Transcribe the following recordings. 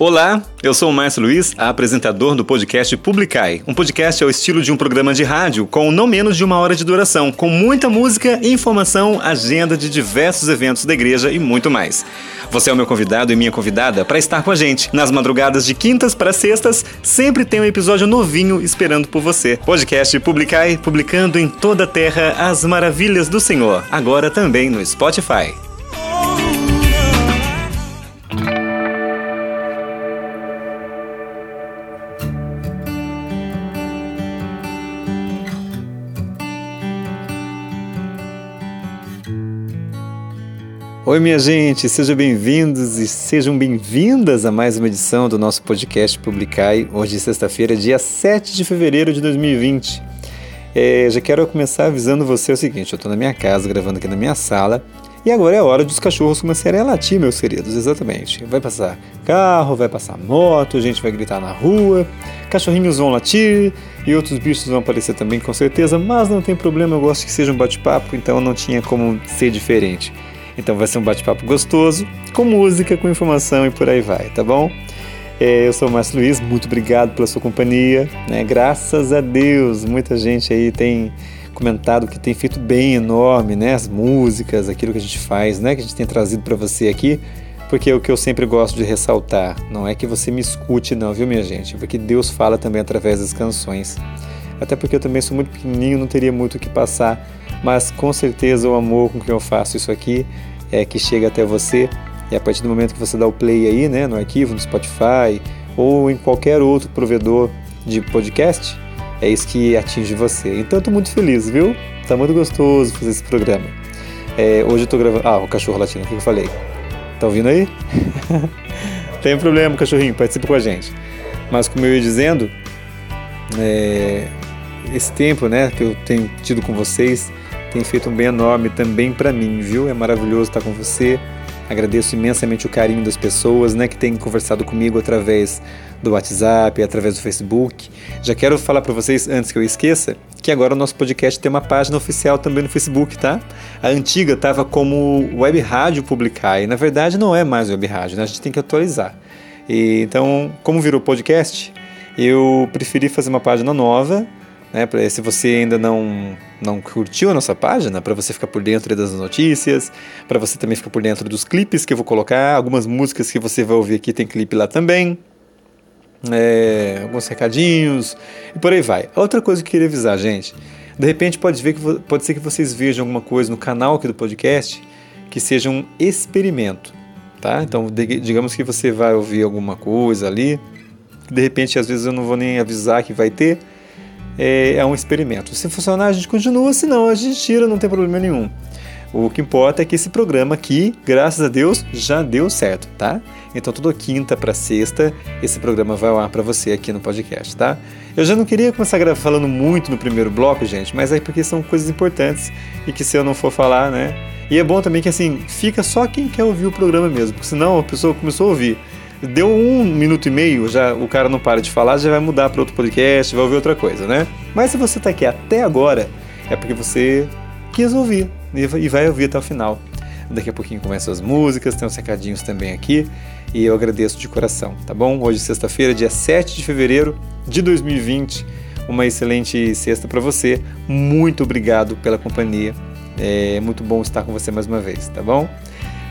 Olá, eu sou o Márcio Luiz, apresentador do podcast Publicai. Um podcast ao estilo de um programa de rádio com não menos de uma hora de duração, com muita música, informação, agenda de diversos eventos da igreja e muito mais. Você é o meu convidado e minha convidada para estar com a gente. Nas madrugadas de quintas para sextas, sempre tem um episódio novinho esperando por você. Podcast Publicai, publicando em toda a terra as maravilhas do Senhor. Agora também no Spotify. Oi, minha gente, sejam bem-vindos e sejam bem-vindas a mais uma edição do nosso podcast Publicai, hoje, sexta-feira, dia 7 de fevereiro de 2020. É, já quero começar avisando você o seguinte: eu estou na minha casa, gravando aqui na minha sala, e agora é a hora dos cachorros começarem a latir, meus queridos, exatamente. Vai passar carro, vai passar moto, a gente vai gritar na rua, cachorrinhos vão latir e outros bichos vão aparecer também, com certeza, mas não tem problema, eu gosto que seja um bate-papo, então não tinha como ser diferente. Então vai ser um bate-papo gostoso, com música, com informação e por aí vai, tá bom? É, eu sou o Márcio Luiz, muito obrigado pela sua companhia. Né? Graças a Deus, muita gente aí tem comentado que tem feito bem enorme, né? As músicas, aquilo que a gente faz, né? Que a gente tem trazido para você aqui. Porque é o que eu sempre gosto de ressaltar, não é que você me escute não, viu minha gente? Porque Deus fala também através das canções. Até porque eu também sou muito pequenininho, não teria muito o que passar, mas com certeza o amor com que eu faço isso aqui é que chega até você e a partir do momento que você dá o play aí, né, no arquivo, no Spotify ou em qualquer outro provedor de podcast, é isso que atinge você. Então tô muito feliz, viu? Tá muito gostoso fazer esse programa. É, hoje eu tô gravando. Ah, o cachorro latino, o que eu falei? Tá ouvindo aí? Tem problema, cachorrinho, participa com a gente. Mas como eu ia dizendo, é, esse tempo né, que eu tenho tido com vocês tem feito um bem enorme também para mim, viu? É maravilhoso estar com você. Agradeço imensamente o carinho das pessoas, né, que têm conversado comigo através do WhatsApp, através do Facebook. Já quero falar para vocês antes que eu esqueça que agora o nosso podcast tem uma página oficial também no Facebook, tá? A antiga estava como Web Rádio Publicar e na verdade não é mais Web Rádio, né? A gente tem que atualizar. E, então, como virou podcast, eu preferi fazer uma página nova né, se você ainda não, não curtiu a nossa página, para você ficar por dentro das notícias, para você também ficar por dentro dos clipes que eu vou colocar, algumas músicas que você vai ouvir aqui tem clipe lá também, é, alguns recadinhos e por aí vai. Outra coisa que eu queria avisar, gente, de repente pode, ver que, pode ser que vocês vejam alguma coisa no canal aqui do podcast que seja um experimento, tá? Então, digamos que você vai ouvir alguma coisa ali, de repente às vezes eu não vou nem avisar que vai ter, é, é um experimento. Se funcionar, a gente continua, se não, a gente tira, não tem problema nenhum. O que importa é que esse programa aqui, graças a Deus, já deu certo, tá? Então toda quinta para sexta esse programa vai lá para você aqui no podcast, tá? Eu já não queria começar falando muito no primeiro bloco, gente, mas é porque são coisas importantes e que se eu não for falar, né? E é bom também que assim, fica só quem quer ouvir o programa mesmo, porque senão a pessoa começou a ouvir deu um minuto e meio, já o cara não para de falar, já vai mudar para outro podcast, vai ouvir outra coisa, né? Mas se você está aqui até agora, é porque você quis ouvir e vai ouvir até o final. Daqui a pouquinho começam as músicas, tem uns recadinhos também aqui e eu agradeço de coração, tá bom? Hoje, sexta-feira, dia 7 de fevereiro de 2020. Uma excelente sexta para você. Muito obrigado pela companhia. É muito bom estar com você mais uma vez, tá bom?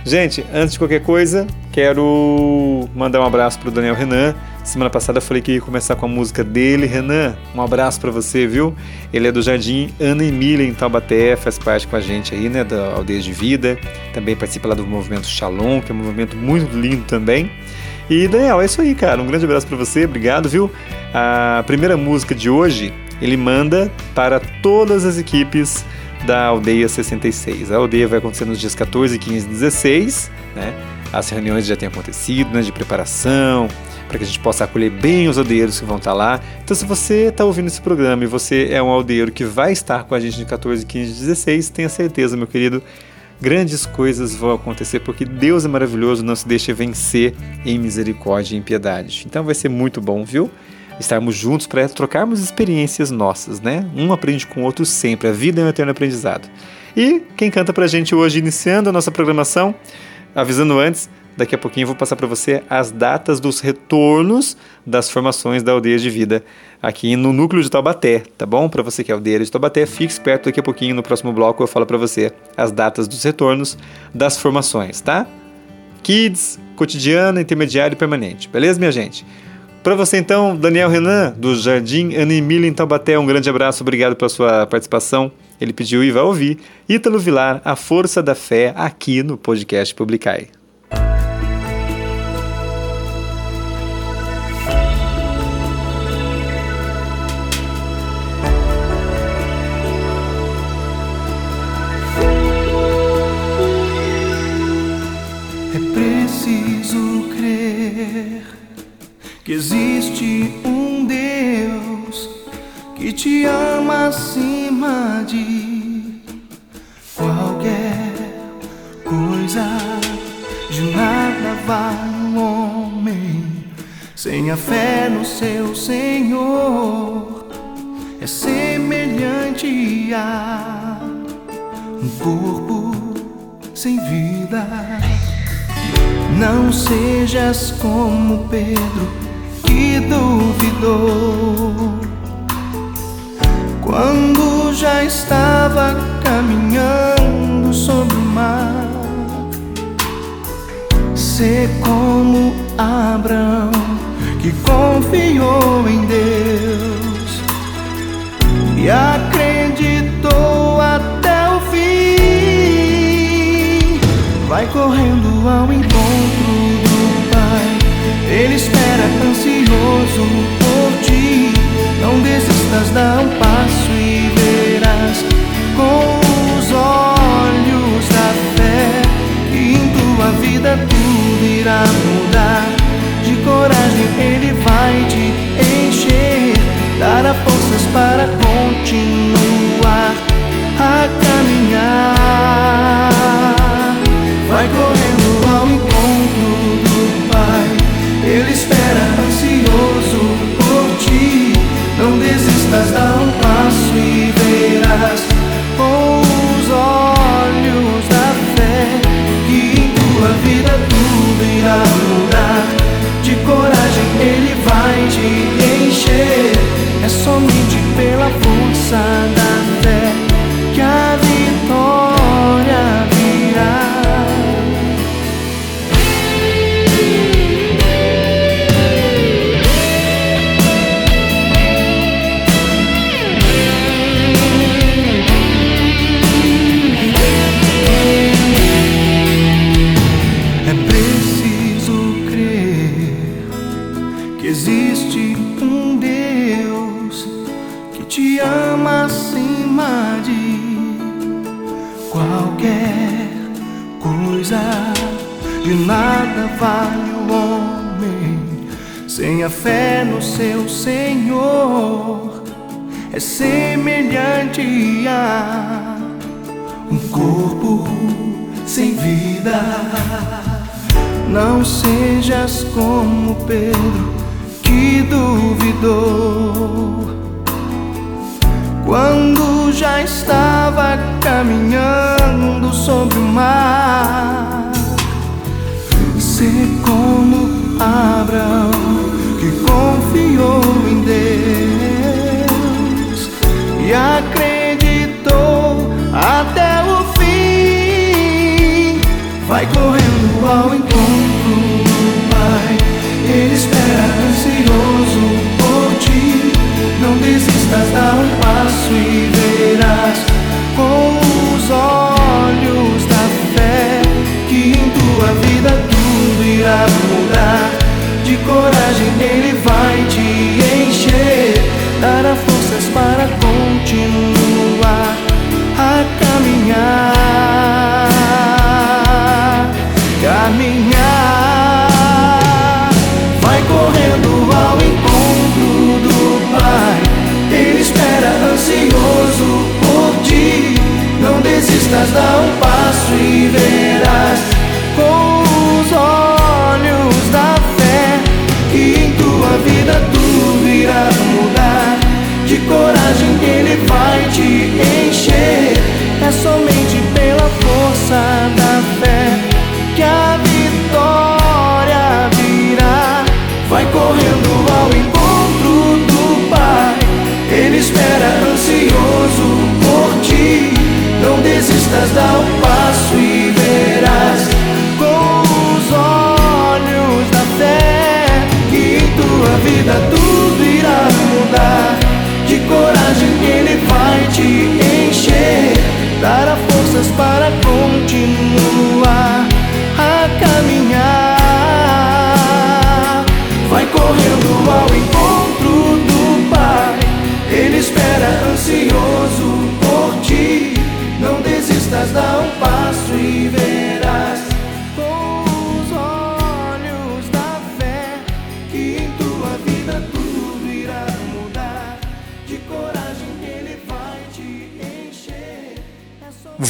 Gente, antes de qualquer coisa, quero mandar um abraço pro Daniel Renan. Semana passada eu falei que ia começar com a música dele. Renan, um abraço para você, viu? Ele é do Jardim Ana Emília, em Taubaté, faz parte com a gente aí, né, da Aldeia de Vida. Também participa lá do movimento Shalom, que é um movimento muito lindo também. E Daniel, é isso aí, cara. Um grande abraço para você, obrigado, viu? A primeira música de hoje ele manda para todas as equipes da Aldeia 66. A aldeia vai acontecer nos dias 14, 15 e 16, né? As reuniões já têm acontecido, né, de preparação, para que a gente possa acolher bem os aldeeiros que vão estar lá. Então, se você está ouvindo esse programa e você é um aldeiro que vai estar com a gente de 14, 15 e 16, tenha certeza, meu querido, grandes coisas vão acontecer, porque Deus é maravilhoso, não se deixe vencer em misericórdia e em piedade. Então vai ser muito bom, viu? Estarmos juntos para trocarmos experiências nossas, né? Um aprende com o outro sempre. A vida é um eterno aprendizado. E quem canta para a gente hoje, iniciando a nossa programação, avisando antes, daqui a pouquinho eu vou passar para você as datas dos retornos das formações da aldeia de vida aqui no núcleo de Taubaté, tá bom? Para você que é aldeia de Taubaté, fique esperto daqui a pouquinho no próximo bloco eu falo para você as datas dos retornos das formações, tá? Kids, cotidiana, intermediário e permanente. Beleza, minha gente? Para você então, Daniel Renan, do Jardim Animila em Taubaté, um grande abraço, obrigado pela sua participação. Ele pediu e vai ouvir Ítalo Vilar, A Força da Fé, aqui no podcast Publicai. Te ama acima de qualquer coisa. De nada vale um homem sem a fé no seu Senhor. É semelhante a um corpo sem vida. Não sejas como Pedro que duvidou quando já estava caminhando sobre o mar. Ser como Abraão que confiou em Deus e acreditou até o fim. Vai correndo ao encontro ele espera ansioso por ti. Não dá um passo e verás com os olhos da fé que em tua vida tudo irá mudar. De coragem ele vai te encher, dará forças para continuar a caminhar. Vai correndo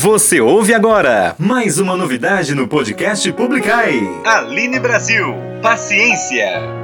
Você ouve agora mais uma novidade no podcast Publicai. Aline Brasil. Paciência.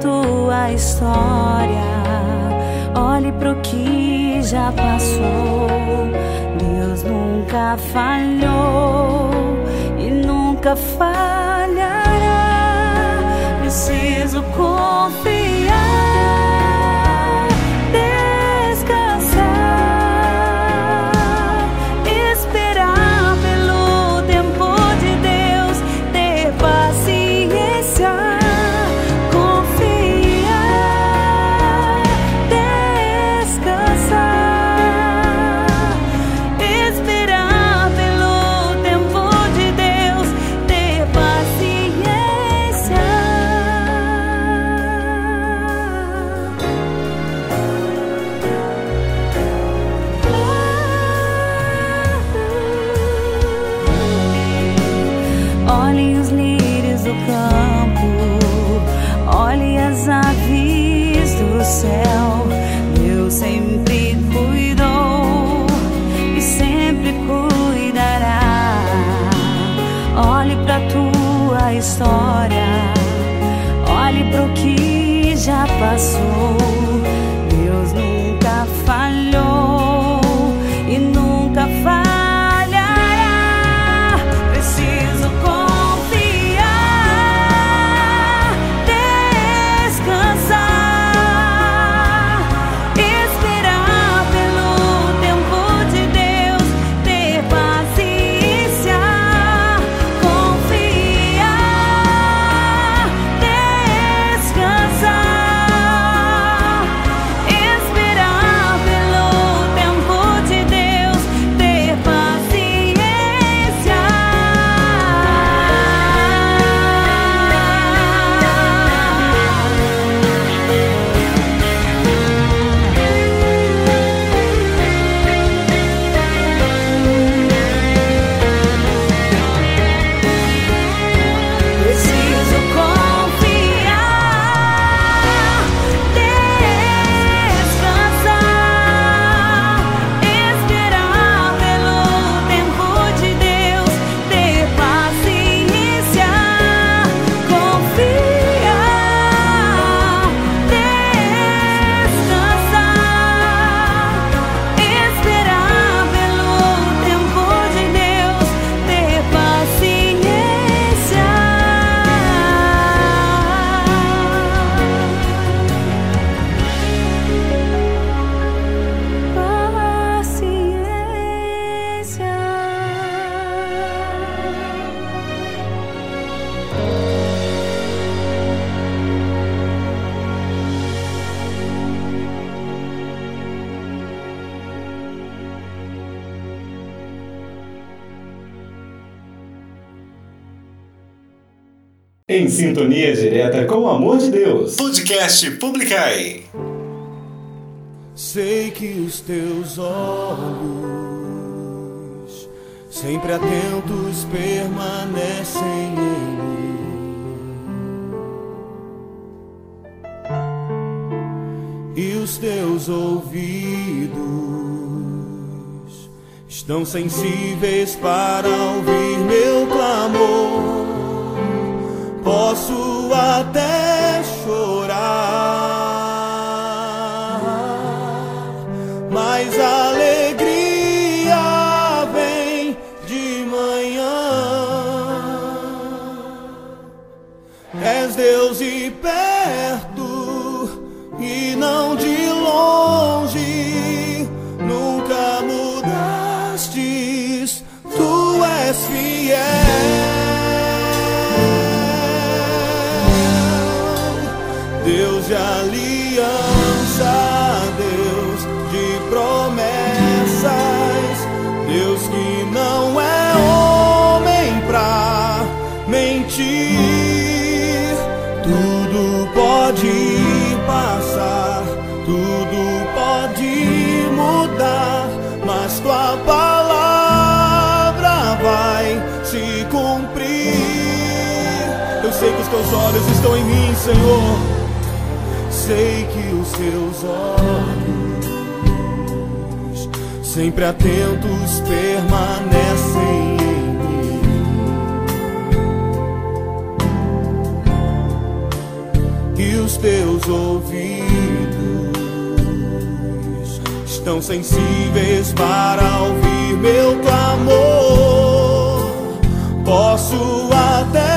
tua história. Olhe pro que já passou. Deus nunca falhou e nunca falhará. Preciso confiar. Sintonia Direta com o Amor de Deus. Podcast Publicai. Sei que os teus olhos, sempre atentos, permanecem em mim. E os teus ouvidos estão sensíveis para ouvir estão em mim, Senhor. Sei que os seus olhos, sempre atentos, permanecem em mim. E os teus ouvidos estão sensíveis para ouvir meu clamor. Posso até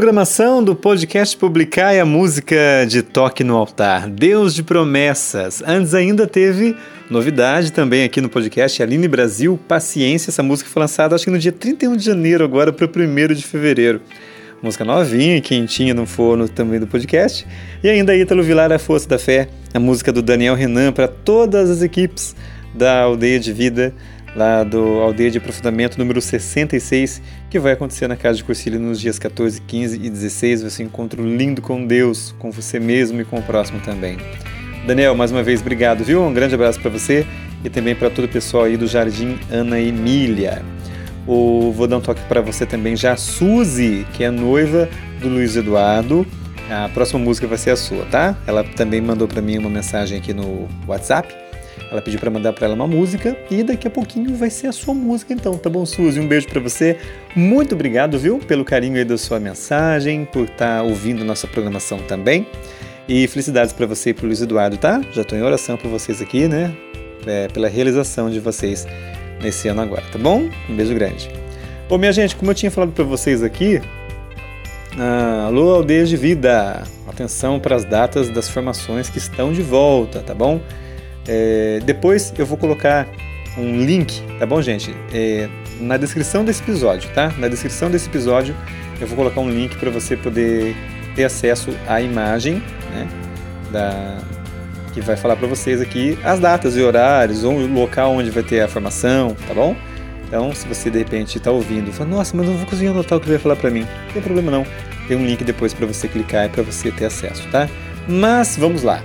programação do podcast Publicai a música de Toque no Altar, Deus de Promessas. Antes ainda teve novidade também aqui no podcast, Aline Brasil, Paciência. Essa música foi lançada acho que no dia 31 de janeiro, agora para o 1 de fevereiro. Música novinha quentinha no forno também do podcast. E ainda Ítalo Vilar, A Força da Fé, a música do Daniel Renan para todas as equipes da Aldeia de Vida lá do Aldeia de Aprofundamento número 66, que vai acontecer na Casa de Cursilha nos dias 14, 15 e 16. Vai ser um lindo com Deus, com você mesmo e com o próximo também. Daniel, mais uma vez, obrigado, viu? Um grande abraço para você e também para todo o pessoal aí do Jardim Ana Emília. O, vou dar um toque para você também já, Suzy, que é noiva do Luiz Eduardo. A próxima música vai ser a sua, tá? Ela também mandou para mim uma mensagem aqui no WhatsApp ela pediu para mandar para ela uma música e daqui a pouquinho vai ser a sua música então, tá bom, Suzy? Um beijo para você. Muito obrigado, viu, pelo carinho aí da sua mensagem, por estar tá ouvindo nossa programação também. E felicidades para você e pro Luiz Eduardo, tá? Já estou em oração por vocês aqui, né? É, pela realização de vocês nesse ano agora, tá bom? Um beijo grande. Bom, minha gente, como eu tinha falado para vocês aqui, ah, alô, aldeias de vida! Atenção para as datas das formações que estão de volta, tá bom? É, depois eu vou colocar um link, tá bom, gente? É, na descrição desse episódio, tá? Na descrição desse episódio eu vou colocar um link para você poder ter acesso à imagem, né? Da, que vai falar para vocês aqui as datas e horários, ou o local onde vai ter a formação, tá bom? Então, se você de repente está ouvindo fala, nossa, mas não vou conseguir anotar o que vai falar para mim, não tem problema não. Tem um link depois para você clicar e para você ter acesso, tá? Mas vamos lá.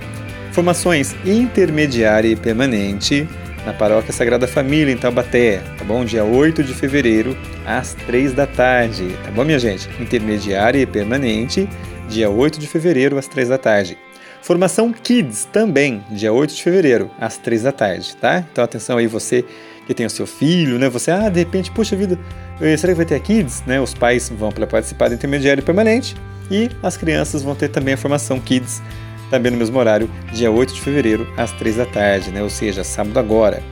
Formações intermediária e permanente na Paróquia Sagrada Família, em Taubaté, tá bom? Dia 8 de fevereiro, às 3 da tarde, tá bom, minha gente? Intermediária e permanente, dia 8 de fevereiro, às 3 da tarde. Formação Kids também, dia 8 de fevereiro, às 3 da tarde, tá? Então atenção aí, você que tem o seu filho, né? Você, ah, de repente, puxa vida, eh, será que vai ter Kids? Né? Os pais vão para participar do intermediário e permanente e as crianças vão ter também a formação Kids também no mesmo horário, dia 8 de fevereiro, às 3 da tarde, né? ou seja, sábado agora.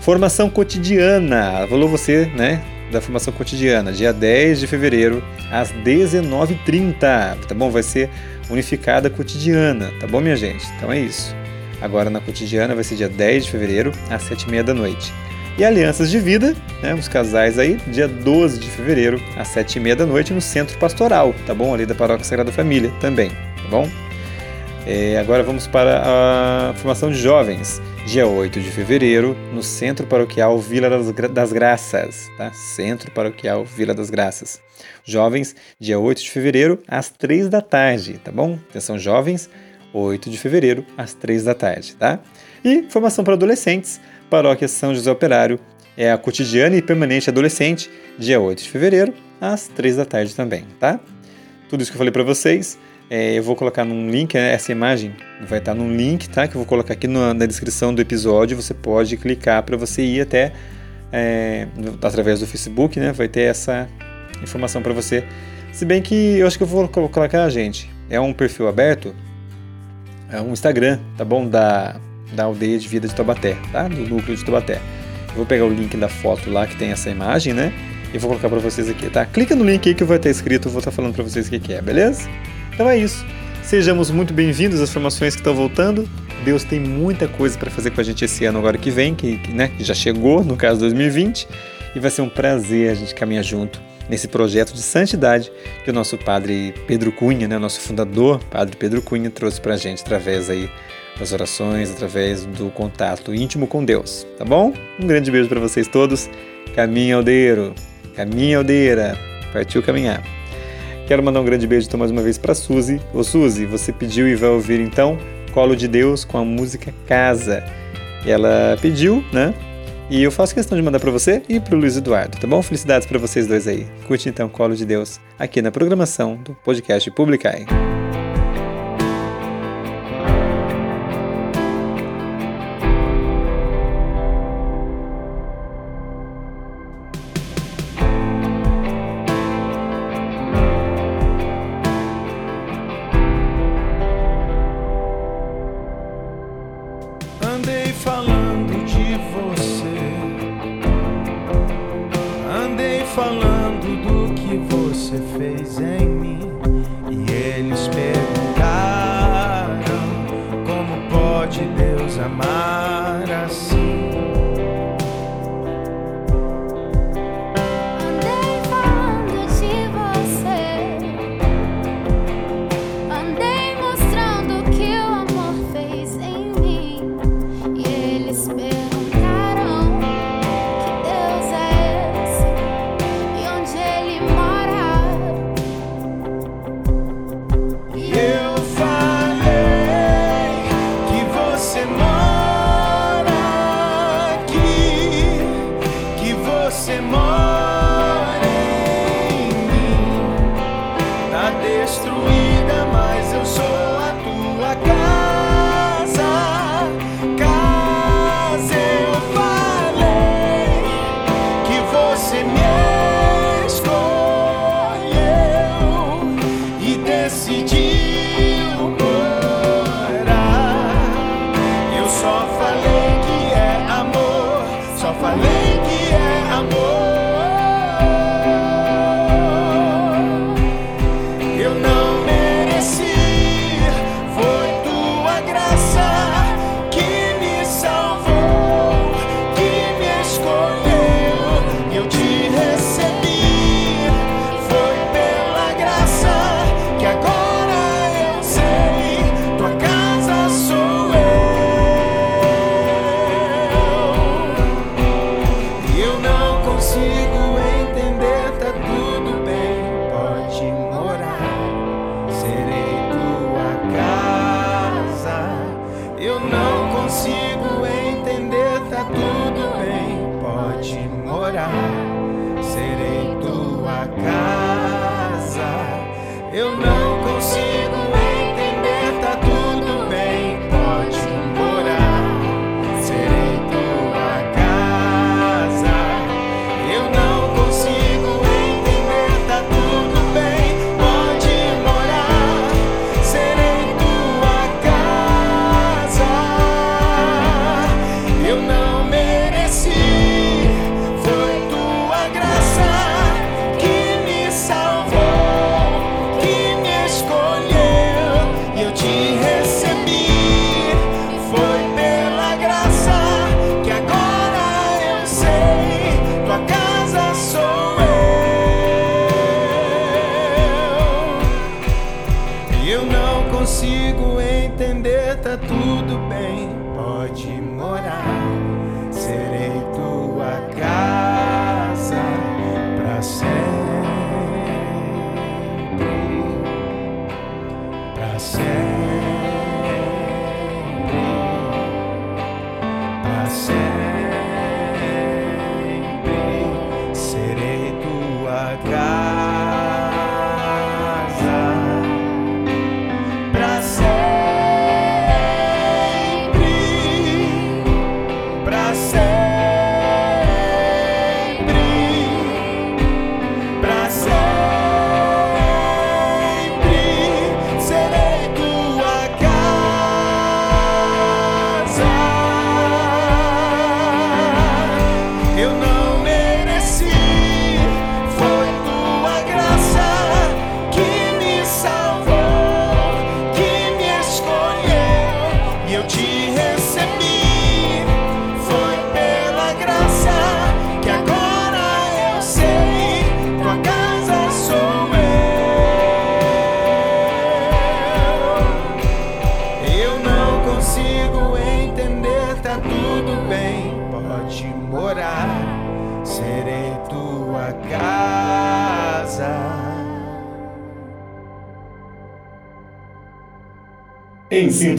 Formação cotidiana, falou você, né? Da formação cotidiana, dia 10 de fevereiro, às 19h30, tá bom? Vai ser unificada cotidiana, tá bom, minha gente? Então é isso. Agora na cotidiana vai ser dia 10 de fevereiro, às 7h30 da noite. E Alianças de Vida, né, os casais aí, dia 12 de fevereiro, às 7h30 da noite, no Centro Pastoral, tá bom? Ali da Paróquia Sagrada Família também, tá bom? É, agora vamos para a formação de jovens, dia 8 de fevereiro, no Centro Paroquial Vila das Graças. Tá? Centro Paroquial Vila das Graças. Jovens, dia 8 de fevereiro, às 3 da tarde, tá bom? Atenção, jovens, 8 de fevereiro, às 3 da tarde, tá? E formação para adolescentes, Paróquia São José Operário, é a cotidiana e permanente adolescente, dia 8 de fevereiro, às 3 da tarde também, tá? Tudo isso que eu falei para vocês é, eu vou colocar num link, né, essa imagem vai estar num link, tá? Que eu vou colocar aqui na, na descrição do episódio. Você pode clicar para você ir até é, através do Facebook, né? Vai ter essa informação para você. Se bem que eu acho que eu vou colocar, gente, é um perfil aberto, é um Instagram, tá bom? Da, da aldeia de vida de Taubaté, tá? Do núcleo de Taubaté. Eu vou pegar o link da foto lá que tem essa imagem, né? E vou colocar para vocês aqui, tá? Clica no link aí que vai estar escrito, eu vou estar falando para vocês o que é, beleza? Então é isso. Sejamos muito bem-vindos às formações que estão voltando. Deus tem muita coisa para fazer com a gente esse ano agora que vem, que, né, já chegou, no caso 2020, e vai ser um prazer a gente caminhar junto nesse projeto de santidade que o nosso padre Pedro Cunha, né, nosso fundador, padre Pedro Cunha, trouxe para a gente através aí das orações, através do contato íntimo com Deus, tá bom? Um grande beijo para vocês todos. Caminho aldeiro, caminho aldeira, partiu caminhar. Quero mandar um grande beijo então mais uma vez para Suzy. Ô Suzy, você pediu e vai ouvir então Colo de Deus com a música Casa. Ela pediu, né? E eu faço questão de mandar para você e para o Luiz Eduardo, tá bom? Felicidades para vocês dois aí. Curte então Colo de Deus aqui na programação do podcast Publicai.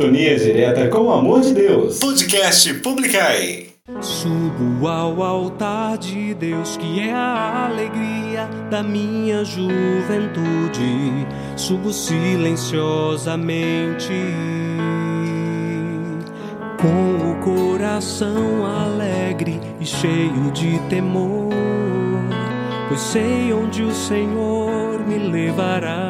sintonia direta com o amor de Deus. Podcast Publicai. Subo ao altar de Deus, que é a alegria da minha juventude. Subo silenciosamente, com o coração alegre e cheio de temor, pois sei onde o Senhor me levará.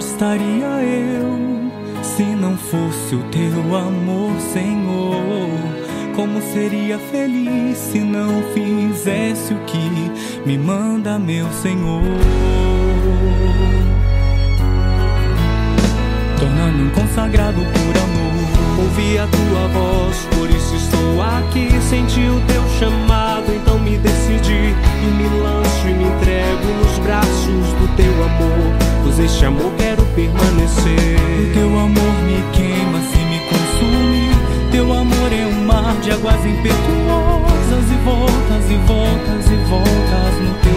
estaria eu se não fosse o teu amor, Senhor? Como seria feliz se não fizesse o que me manda, meu Senhor? Torna-me um consagrado por amor. Ouvi a tua voz, por isso estou aqui. Senti o teu chamado, então me decidi e me lanço e me entrego nos braços do teu amor momentos este amor quero permanecer. O teu amor me queima se me consume. Teu amor é um mar de águas impetuosas e voltas e voltas e voltas no teu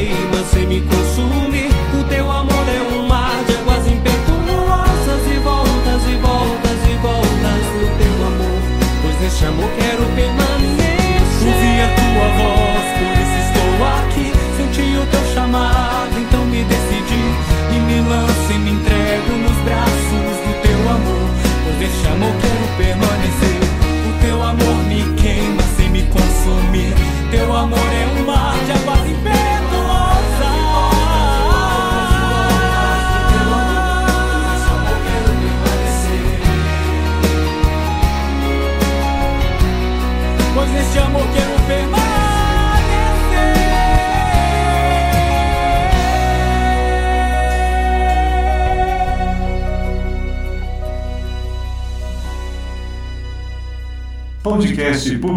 queima sem me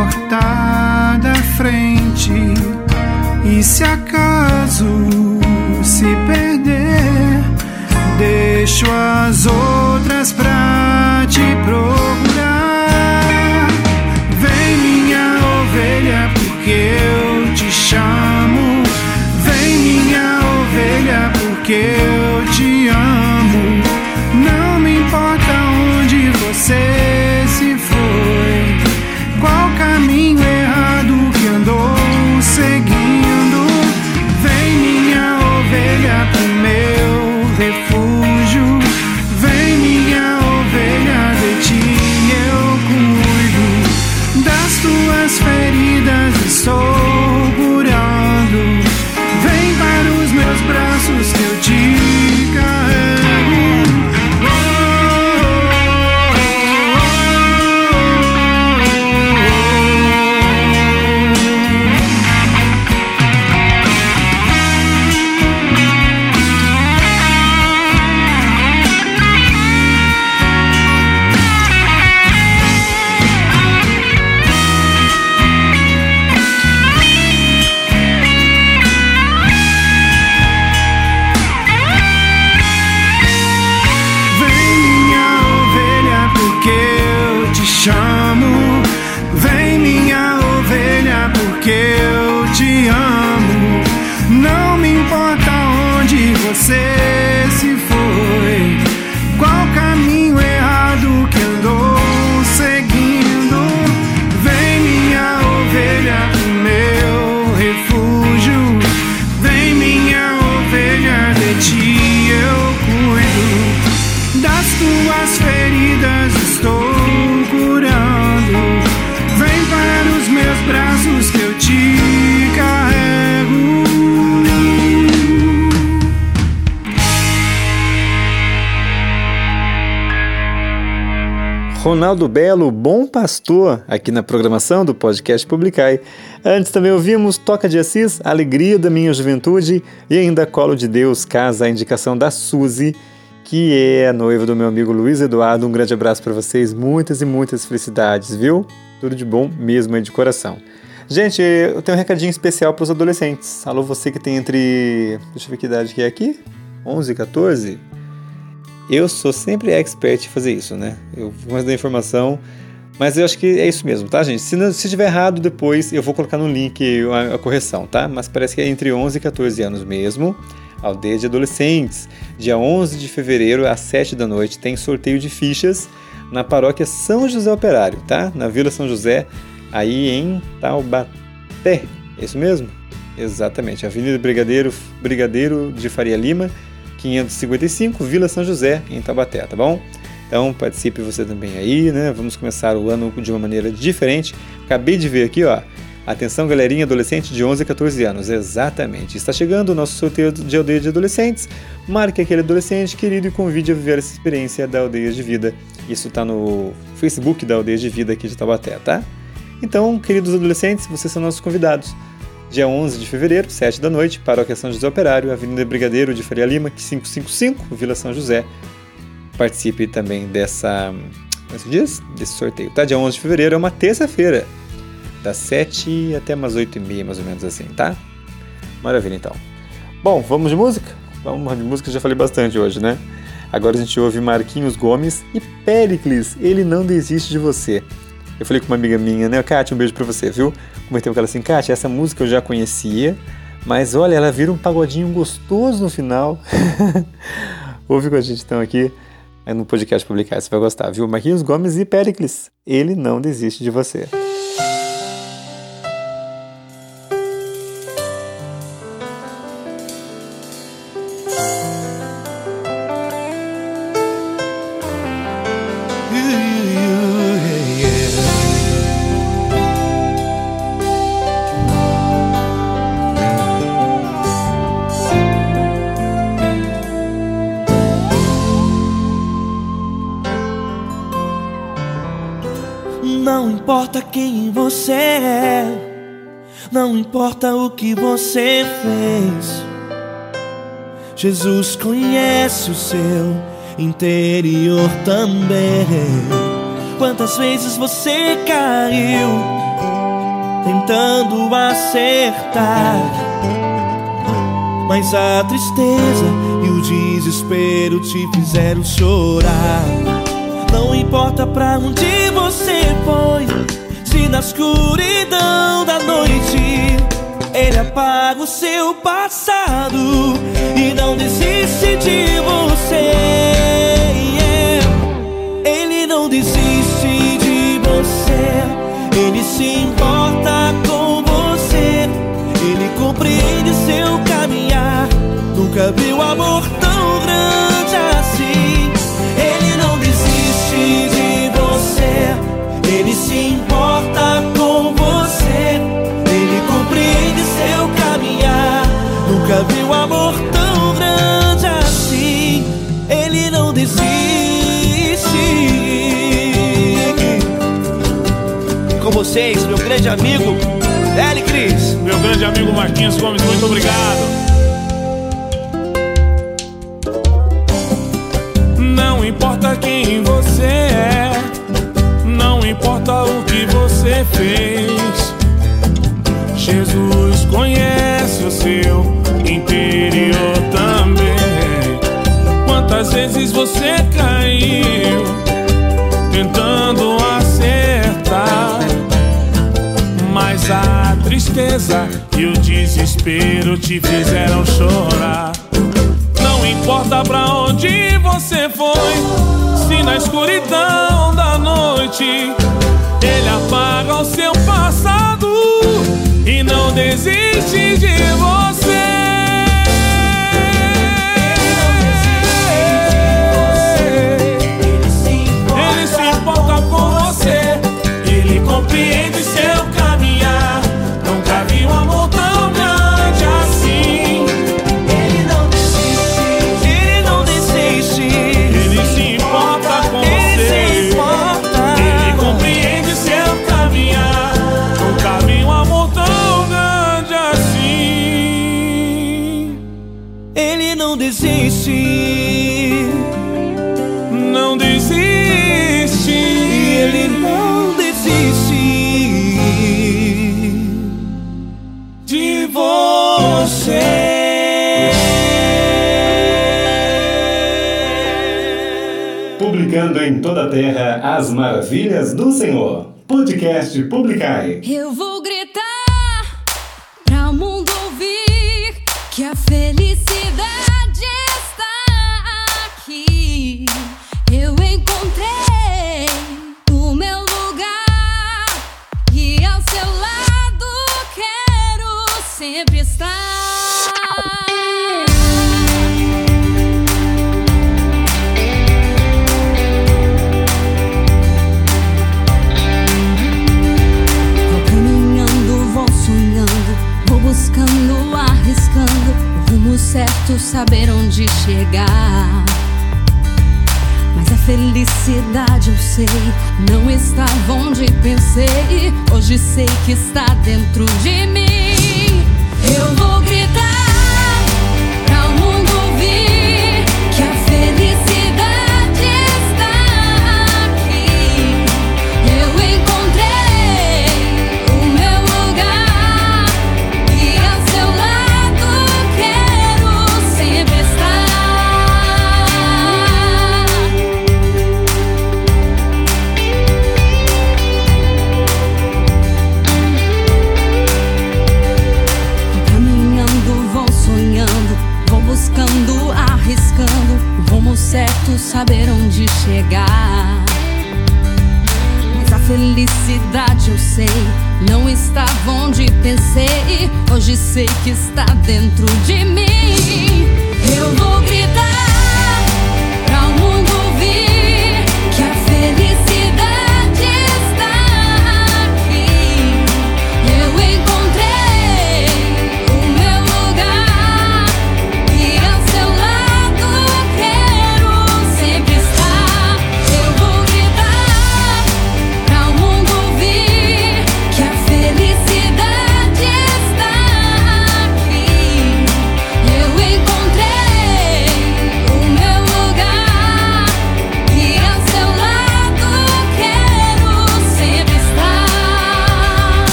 Porta da frente. E se acaso Ronaldo Belo, Bom Pastor, aqui na programação do podcast Publicai. Antes também ouvimos Toca de Assis, Alegria da Minha Juventude e ainda Colo de Deus, casa, a indicação da Suzy, que é a noiva do meu amigo Luiz Eduardo. Um grande abraço para vocês, muitas e muitas felicidades, viu? Tudo de bom mesmo aí de coração. Gente, eu tenho um recadinho especial para os adolescentes. Alô, você que tem entre. Deixa eu ver que idade que é aqui? 11, 14? Eu sou sempre expert em fazer isso, né? Eu mais dar informação, mas eu acho que é isso mesmo, tá, gente? Se, não, se tiver errado, depois eu vou colocar no link a, a correção, tá? Mas parece que é entre 11 e 14 anos mesmo. Aldeia de Adolescentes. Dia 11 de fevereiro, às 7 da noite, tem sorteio de fichas na paróquia São José Operário, tá? Na Vila São José, aí em Taubaté. É isso mesmo? Exatamente. Avenida Brigadeiro, Brigadeiro de Faria Lima, 555, Vila São José, em Taubaté, tá bom? Então participe você também aí, né? Vamos começar o ano de uma maneira diferente. Acabei de ver aqui, ó. Atenção, galerinha adolescente de 11 a 14 anos. Exatamente. Está chegando o nosso sorteio de aldeia de adolescentes. Marque aquele adolescente querido e convide a viver essa experiência da aldeia de vida. Isso está no Facebook da aldeia de vida aqui de Taubaté, tá? Então, queridos adolescentes, vocês são nossos convidados. Dia 11 de fevereiro, 7 da noite, Paróquia São José Operário, Avenida Brigadeiro de Faria Lima, 555, Vila São José. Participe também dessa, como diz? Desse sorteio, tá? Dia 11 de fevereiro é uma terça-feira, das 7 até umas 8 e meia, mais ou menos assim, tá? Maravilha, então. Bom, vamos de música? Vamos de música, já falei bastante hoje, né? Agora a gente ouve Marquinhos Gomes e Pericles, Ele Não Desiste de Você. Eu falei com uma amiga minha, né? Kátia, um beijo pra você, viu? Comentei com ela assim, Kátia, essa música eu já conhecia, mas olha, ela vira um pagodinho gostoso no final. Ouve com a gente então aqui é no podcast publicar, você vai gostar, viu? Marquinhos Gomes e Pericles, Ele Não Desiste de Você. Importa o que você fez. Jesus conhece o seu interior também. Quantas vezes você caiu tentando acertar? Mas a tristeza e o desespero te fizeram chorar. Não importa pra onde você foi, se na escuridão da noite ele apaga o seu passado e não desiste de você. Ele não desiste de você, ele se importa com você, ele compreende seu caminhar. Nunca viu amor tão grande assim. Ele não desiste de você, ele se importa vocês, meu grande amigo, L. Cris. Meu grande amigo Marquinhos Gomes, muito obrigado. Não importa quem você é, não importa o que você fez. Jesus conhece o seu interior também. Quantas vezes você caiu tentando acertar? A tristeza e o desespero te fizeram chorar. Não importa pra onde você foi, se na escuridão da noite ele apaga o seu passado e não desiste de você. Publicando em toda a terra as maravilhas do Senhor. Podcast Publicai. Eu vou saber onde chegar. Mas a felicidade eu sei, não estava onde pensei. Hoje sei que está dentro de mim.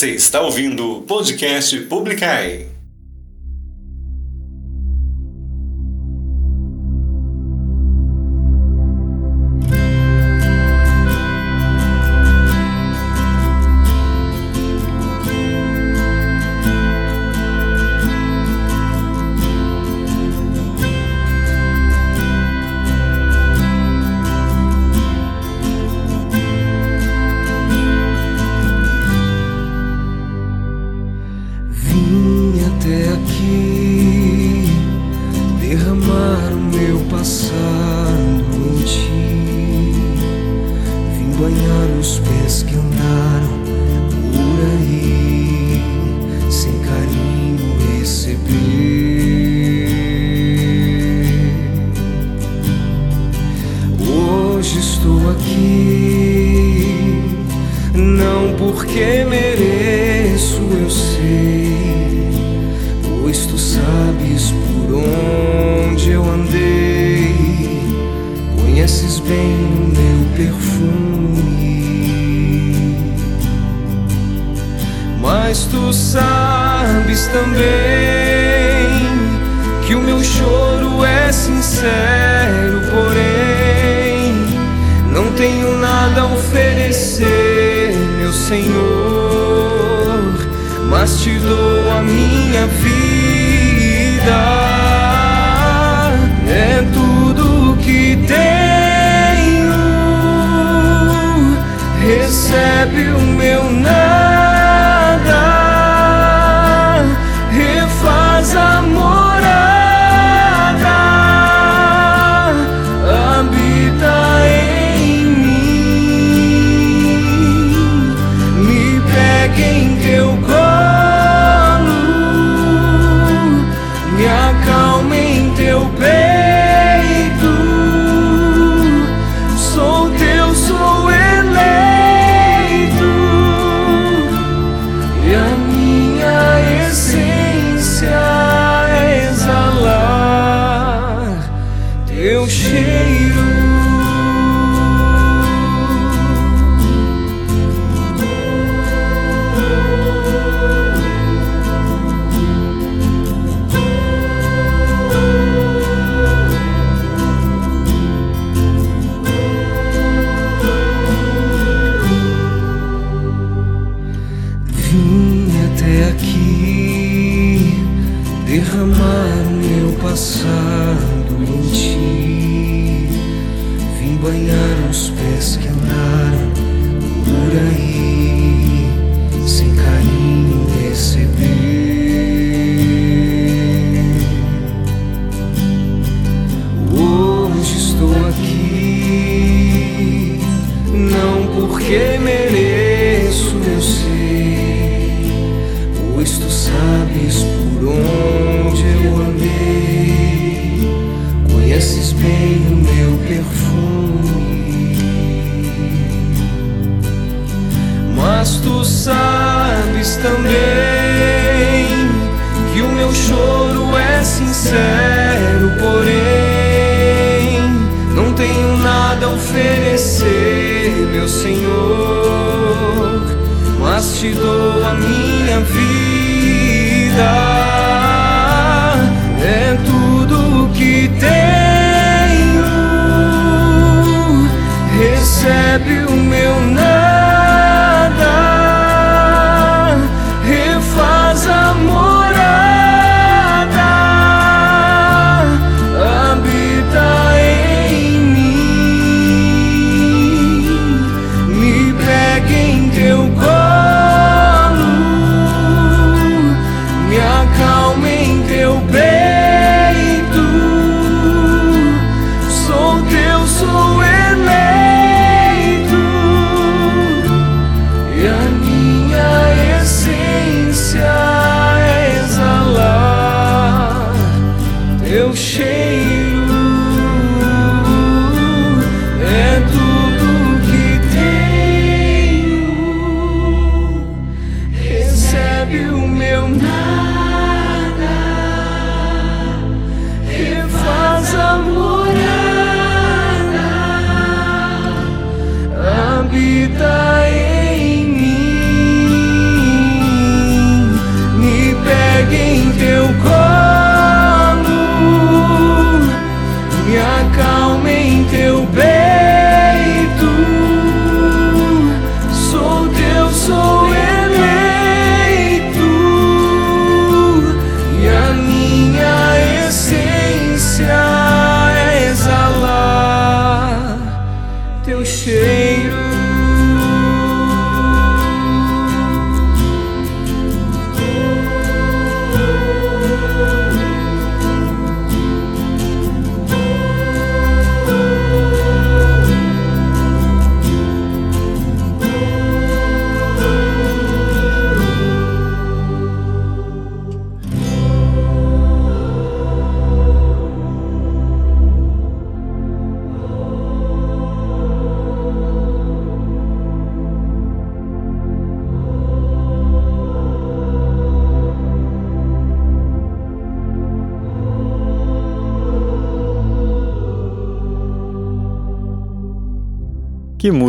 Você está ouvindo o podcast Publicai.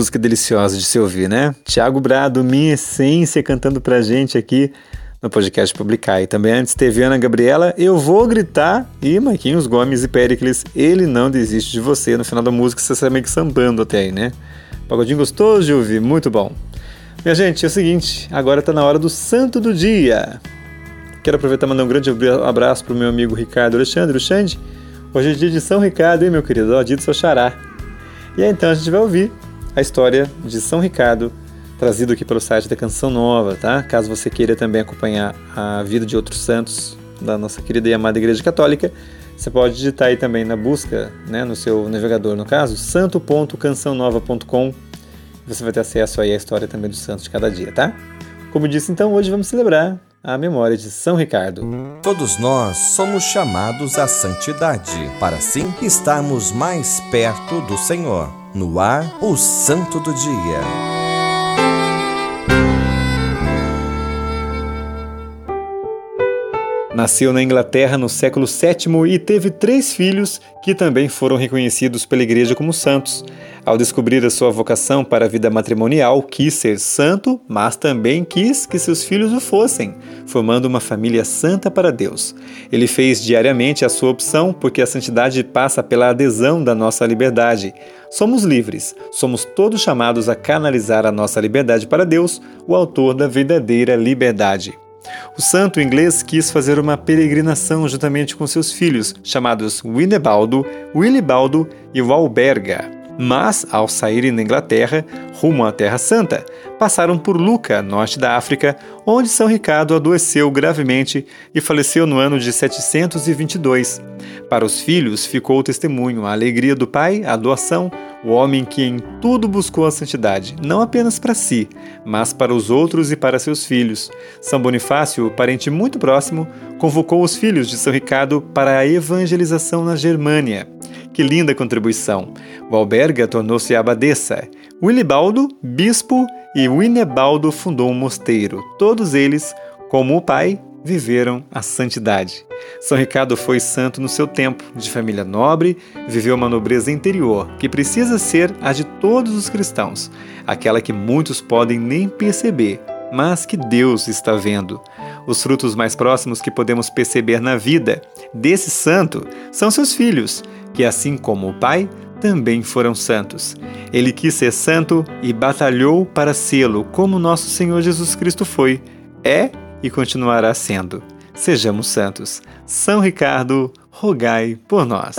Música deliciosa de se ouvir, né? Tiago Brado, Minha Essência, cantando pra gente aqui no podcast Publicar. E também antes teve Ana Gabriela, Eu Vou Gritar, e Marquinhos Gomes e Pericles, Ele Não Desiste de Você. No final da música você sai meio que sambando até aí, né? Pagodinho gostoso de ouvir, muito bom. Minha gente, é o seguinte, agora tá na hora do Santo do Dia. Quero aproveitar e mandar um grande abraço pro meu amigo Ricardo Alexandre, o Xande. Hoje é dia de São Ricardo, hein, meu querido? Ó, dia seu xará. E aí, então, a gente vai ouvir a história de São Ricardo, trazido aqui pelo site da Canção Nova, tá? Caso você queira também acompanhar a vida de outros santos da nossa querida e amada Igreja Católica, você pode digitar aí também na busca, né, no seu navegador, no caso, santo.cançãonova.com. Você vai ter acesso aí à história também dos santos de cada dia, tá? Como disse, então, hoje vamos celebrar a memória de São Ricardo. Todos nós somos chamados à santidade, para assim estarmos mais perto do Senhor. No ar, o Santo do Dia. Nasceu na Inglaterra no século VII e teve três filhos que também foram reconhecidos pela Igreja como santos. Ao descobrir a sua vocação para a vida matrimonial, quis ser santo, mas também quis que seus filhos o fossem, formando uma família santa para Deus. Ele fez diariamente a sua opção porque a santidade passa pela adesão da nossa liberdade. Somos livres, somos todos chamados a canalizar a nossa liberdade para Deus, o autor da verdadeira liberdade. O santo inglês quis fazer uma peregrinação juntamente com seus filhos, chamados Winnebaldo, Willibaldo e Walberga. Mas, ao saírem da Inglaterra, rumo à Terra Santa, passaram por Luca, norte da África, onde São Ricardo adoeceu gravemente e faleceu no ano de 722. Para os filhos ficou o testemunho, a alegria do pai, a doação, o homem que em tudo buscou a santidade, não apenas para si, mas para os outros e para seus filhos. São Bonifácio, parente muito próximo, convocou os filhos de São Ricardo para a evangelização na Germânia. Que linda contribuição! Valberga tornou-se abadesa, Willibaldo, bispo, e Winebaldo fundou um mosteiro. Todos eles, como o pai, viveram a santidade. São Ricardo foi santo no seu tempo, de família nobre, viveu uma nobreza interior, que precisa ser a de todos os cristãos, aquela que muitos podem nem perceber, mas que Deus está vendo. Os frutos mais próximos que podemos perceber na vida desse santo são seus filhos, que, assim como o pai, também foram santos. Ele quis ser santo e batalhou para sê-lo, como nosso Senhor Jesus Cristo foi, é e continuará sendo. Sejamos santos. São Ricardo, rogai por nós.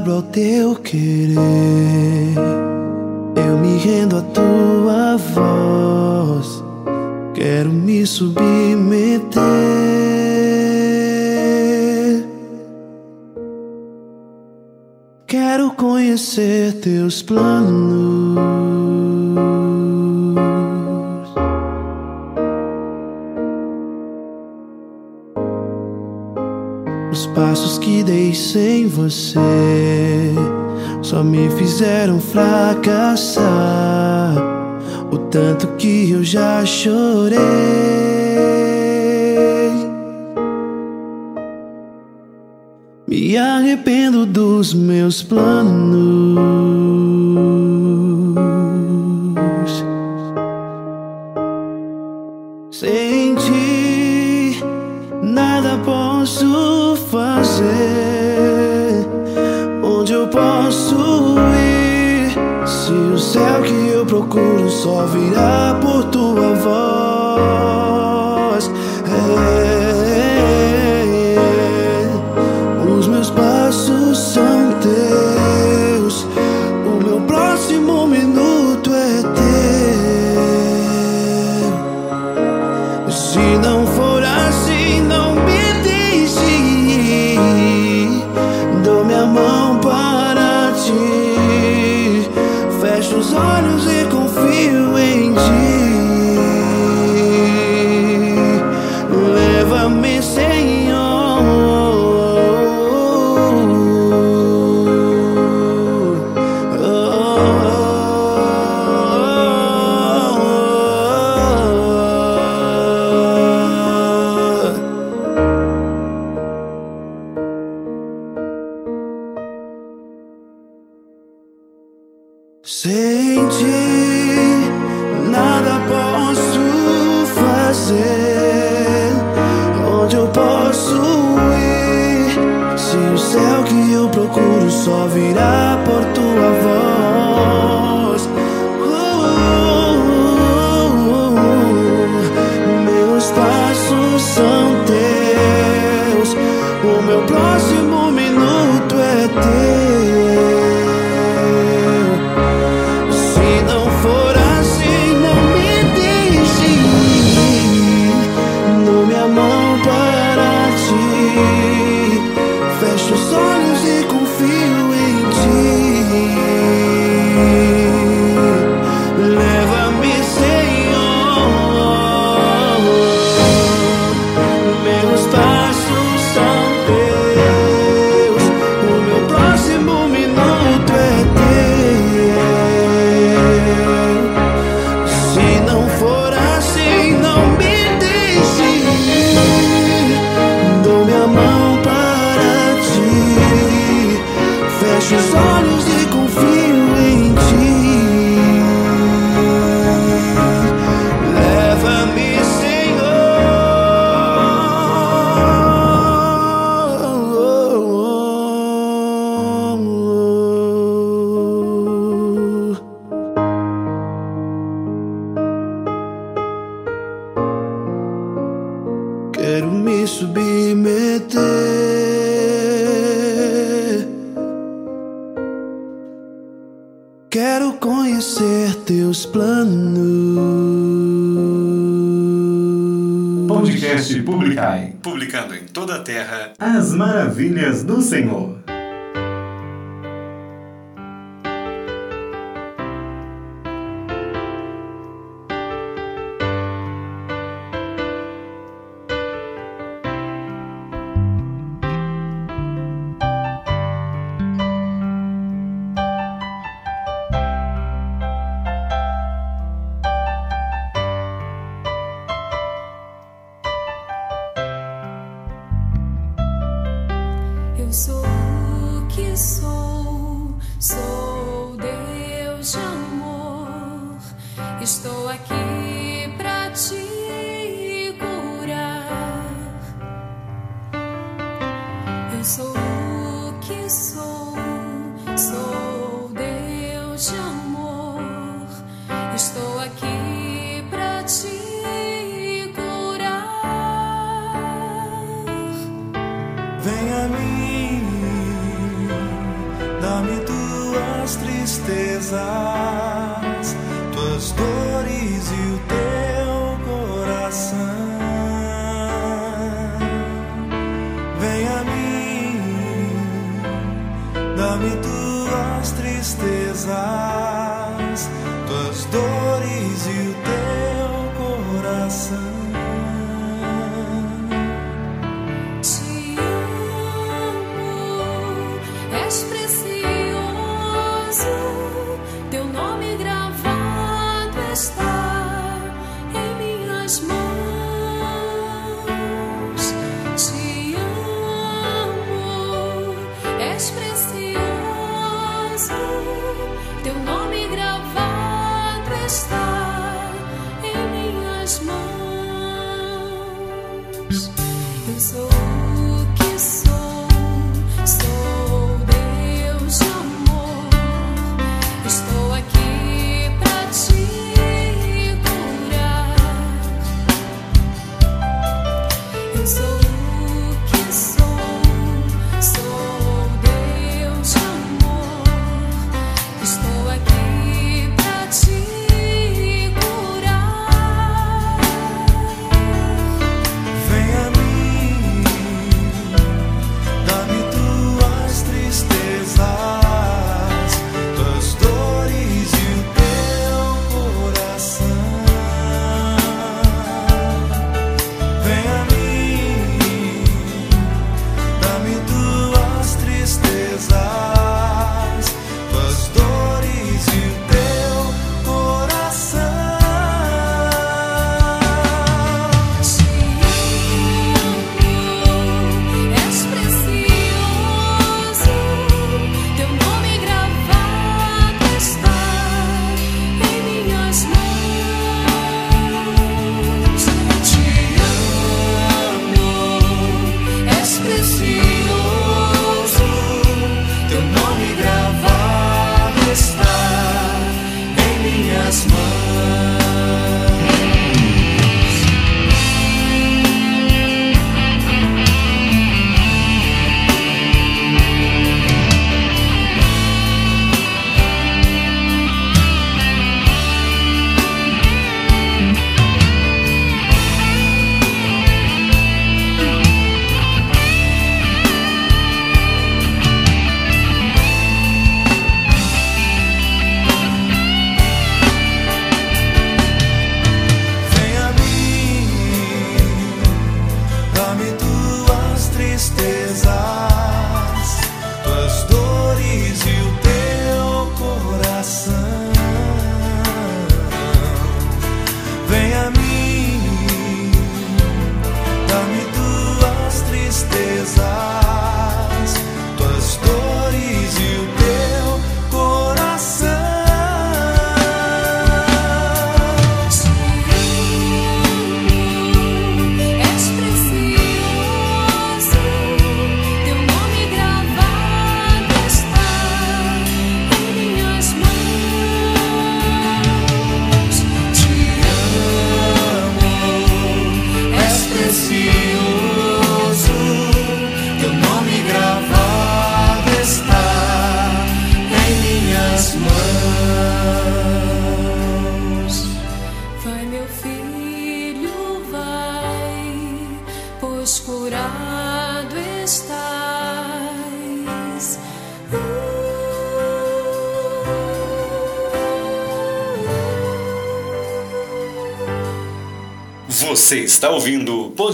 abro ao é teu querer. Eu me rendo à tua voz. Quero me submeter. Quero conhecer teus planos. Os passos que dei sem você só me fizeram fracassar. O tanto que eu já chorei. Me arrependo dos meus planos. Você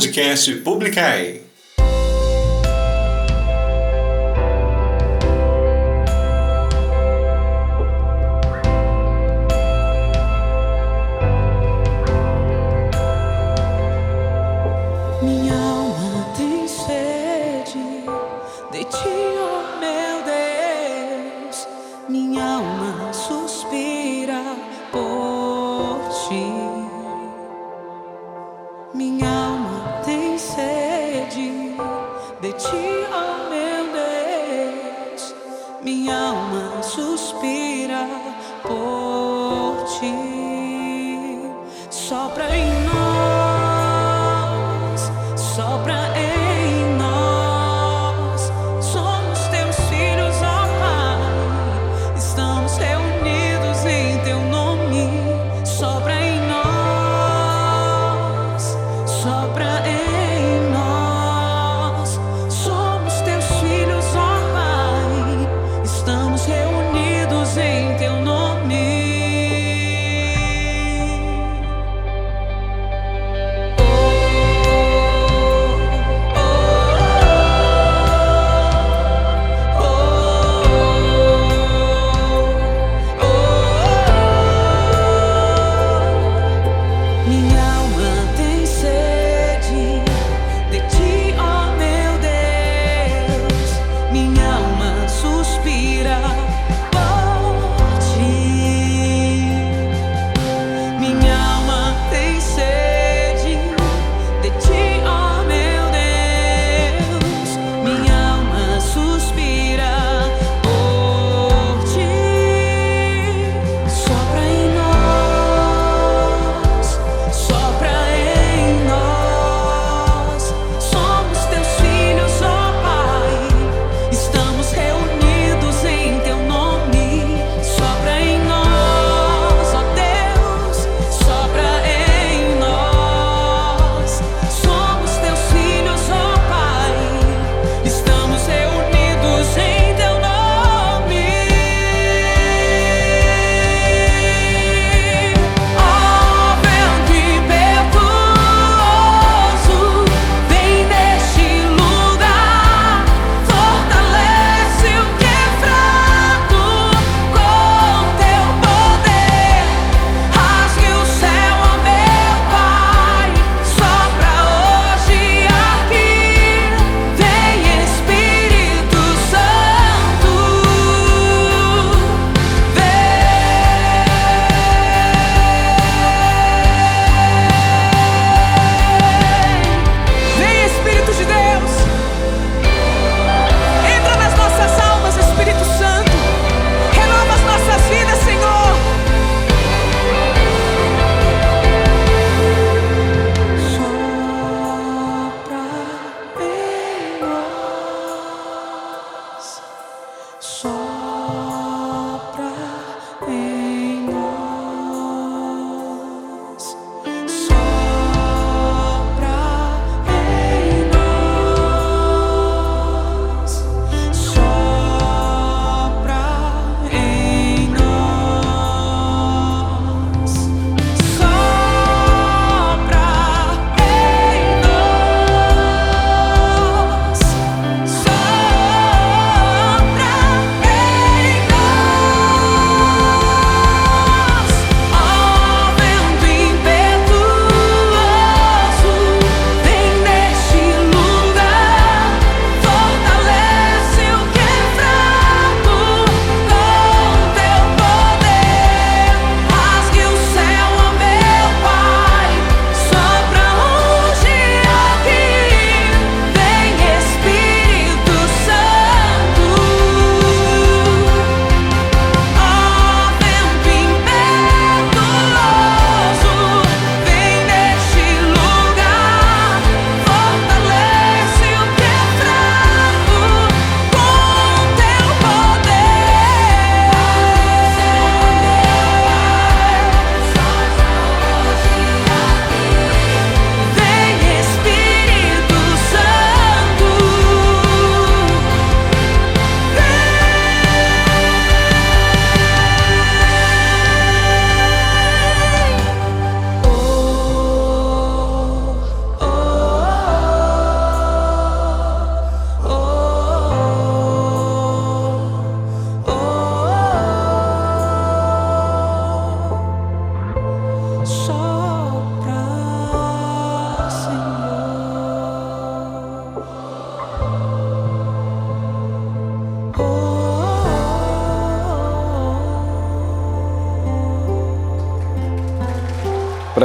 podcast Publicai. Minha alma tem sede de ti.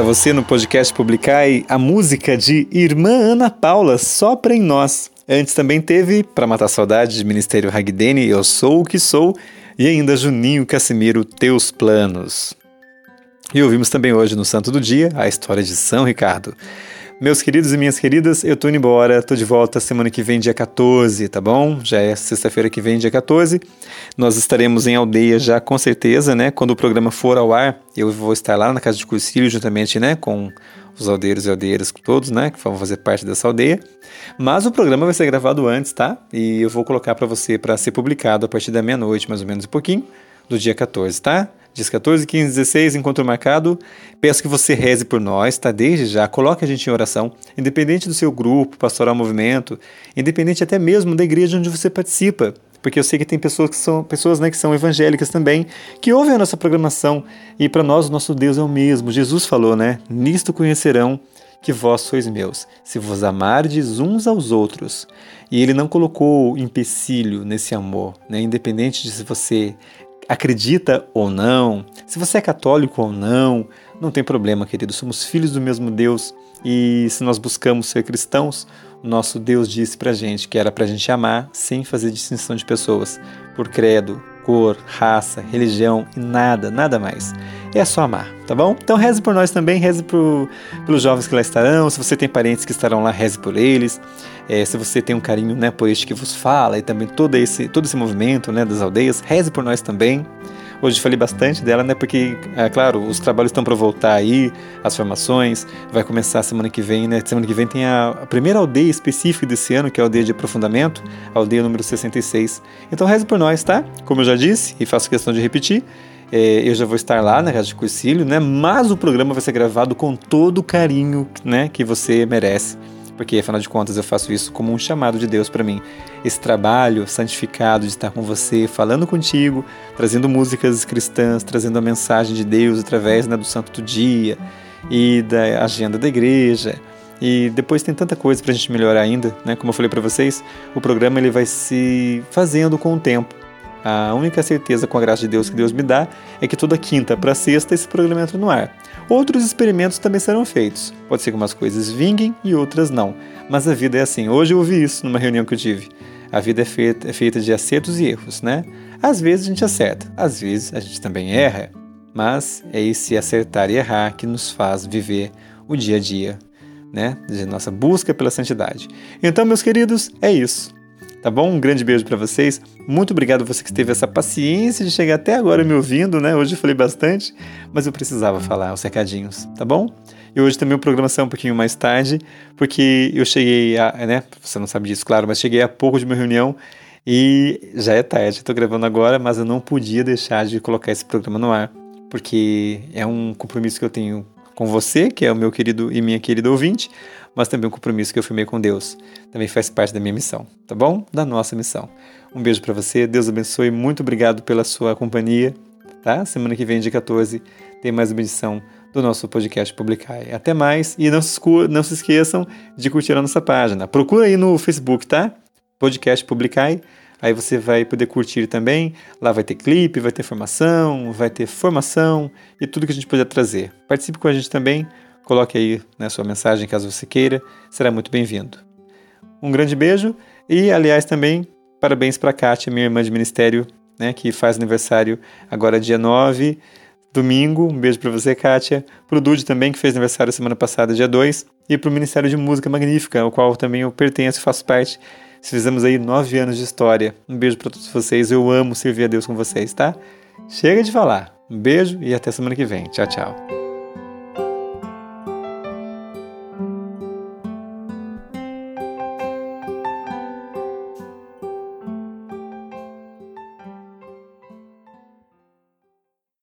Para você no podcast Publicai, a música de Irmã Ana Paula, Sopra em Nós. Antes também teve, para matar saudade, de Ministério Ragdene, Eu Sou o Que Sou, e ainda Juninho Casimiro, Teus Planos. E ouvimos também hoje no Santo do Dia a história de São Ricardo. Meus queridos e minhas queridas, eu tô indo embora, tô de volta semana que vem, dia 14, tá bom? Já é sexta-feira que vem, dia 14. Nós estaremos em aldeia já com certeza, né? Quando o programa for ao ar, eu vou estar lá na casa de Cursilho, juntamente, né, com os aldeiros e aldeiras todos, né, que vão fazer parte dessa aldeia. Mas o programa vai ser gravado antes, tá? E eu vou colocar para você para ser publicado a partir da meia-noite, mais ou menos um pouquinho, do dia 14, tá? Dias 14, 15, 16, encontro marcado. Peço que você reze por nós, tá? Desde já, coloque a gente em oração, independente do seu grupo, pastoral movimento, independente até mesmo da igreja onde você participa. Porque eu sei que tem pessoas que são pessoas né, que são evangélicas também, que ouvem a nossa programação. E para nós, o nosso Deus é o mesmo. Jesus falou, né? Nisto conhecerão que vós sois meus, se vos amardes uns aos outros. E ele não colocou empecilho nesse amor, né? independente de se você acredita ou não, se você é católico ou não, não tem problema, querido. Somos filhos do mesmo Deus e se nós buscamos ser cristãos, nosso Deus disse pra gente que era pra gente amar sem fazer distinção de pessoas, por credo, cor, raça, religião e nada, nada mais. É só amar, tá bom? Então reze por nós também, reze por, pelos jovens que lá estarão. Se você tem parentes que estarão lá, reze por eles. É, se você tem um carinho né, por este que vos fala e também todo esse, todo esse movimento né, das aldeias, reze por nós também. Hoje falei bastante dela, né? Porque, é claro, os trabalhos estão para voltar aí, as formações, vai começar semana que vem, né? Semana que vem tem a, a, primeira aldeia específica desse ano, que é a aldeia de aprofundamento, a aldeia número 66. Então reze por nós, tá? Como eu já disse, e faço questão de repetir, é, eu já vou estar lá na Rádio Cursilho, né? Mas o programa vai ser gravado com todo o carinho, né? Que você merece porque afinal de contas eu faço isso como um chamado de Deus para mim. Esse trabalho santificado de estar com você, falando contigo, trazendo músicas cristãs, trazendo a mensagem de Deus através né, do Santo do Dia e da agenda da igreja. E depois tem tanta coisa para a gente melhorar ainda, né? Como eu falei para vocês, o programa ele vai se fazendo com o tempo. A única certeza com a graça de Deus que Deus me dá é que toda quinta para sexta esse programa entra no ar. Outros experimentos também serão feitos. Pode ser que umas coisas vinguem e outras não. Mas a vida é assim. Hoje eu ouvi isso numa reunião que eu tive. A vida é feita, é feita de acertos e erros, né? Às vezes a gente acerta, às vezes a gente também erra. Mas é esse acertar e errar que nos faz viver o dia a dia, né? De nossa busca pela santidade. Então, meus queridos, é isso. Tá bom? Um grande beijo para vocês. Muito obrigado você que teve essa paciência de chegar até agora me ouvindo, né? Hoje eu falei bastante, mas eu precisava falar os recadinhos, tá bom? E hoje também o programa saiu um pouquinho mais tarde, porque eu cheguei a, né? Você não sabe disso, claro, mas cheguei há pouco de uma reunião e já é tarde, estou gravando agora, mas eu não podia deixar de colocar esse programa no ar, porque é um compromisso que eu tenho com você, que é o meu querido e minha querida ouvinte, mas também um compromisso que eu firmei com Deus. Também faz parte da minha missão, tá bom? Da nossa missão. Um beijo para você, Deus abençoe, muito obrigado pela sua companhia, tá? Semana que vem, dia 14, tem mais uma edição do nosso podcast Publicai. Até mais e não se, não se esqueçam de curtir a nossa página. Procura aí no Facebook, tá? Podcast Publicai. Aí você vai poder curtir também. Lá vai ter clipe, vai ter formação, vai ter formação e tudo que a gente puder trazer. Participe com a gente também. Coloque aí né, sua mensagem caso você queira, será muito bem-vindo. Um grande beijo e, aliás, também parabéns para a Kátia, minha irmã de ministério, né, que faz aniversário agora dia 9, domingo. Um beijo para você, Kátia. Para o Dude também, que fez aniversário semana passada, dia 2. E para o Ministério de Música Magnífica, ao qual também eu pertenço e faço parte. Fizemos aí nove anos de história. Um beijo para todos vocês. Eu amo servir a Deus com vocês, tá? Chega de falar. Um beijo e até semana que vem. Tchau, tchau.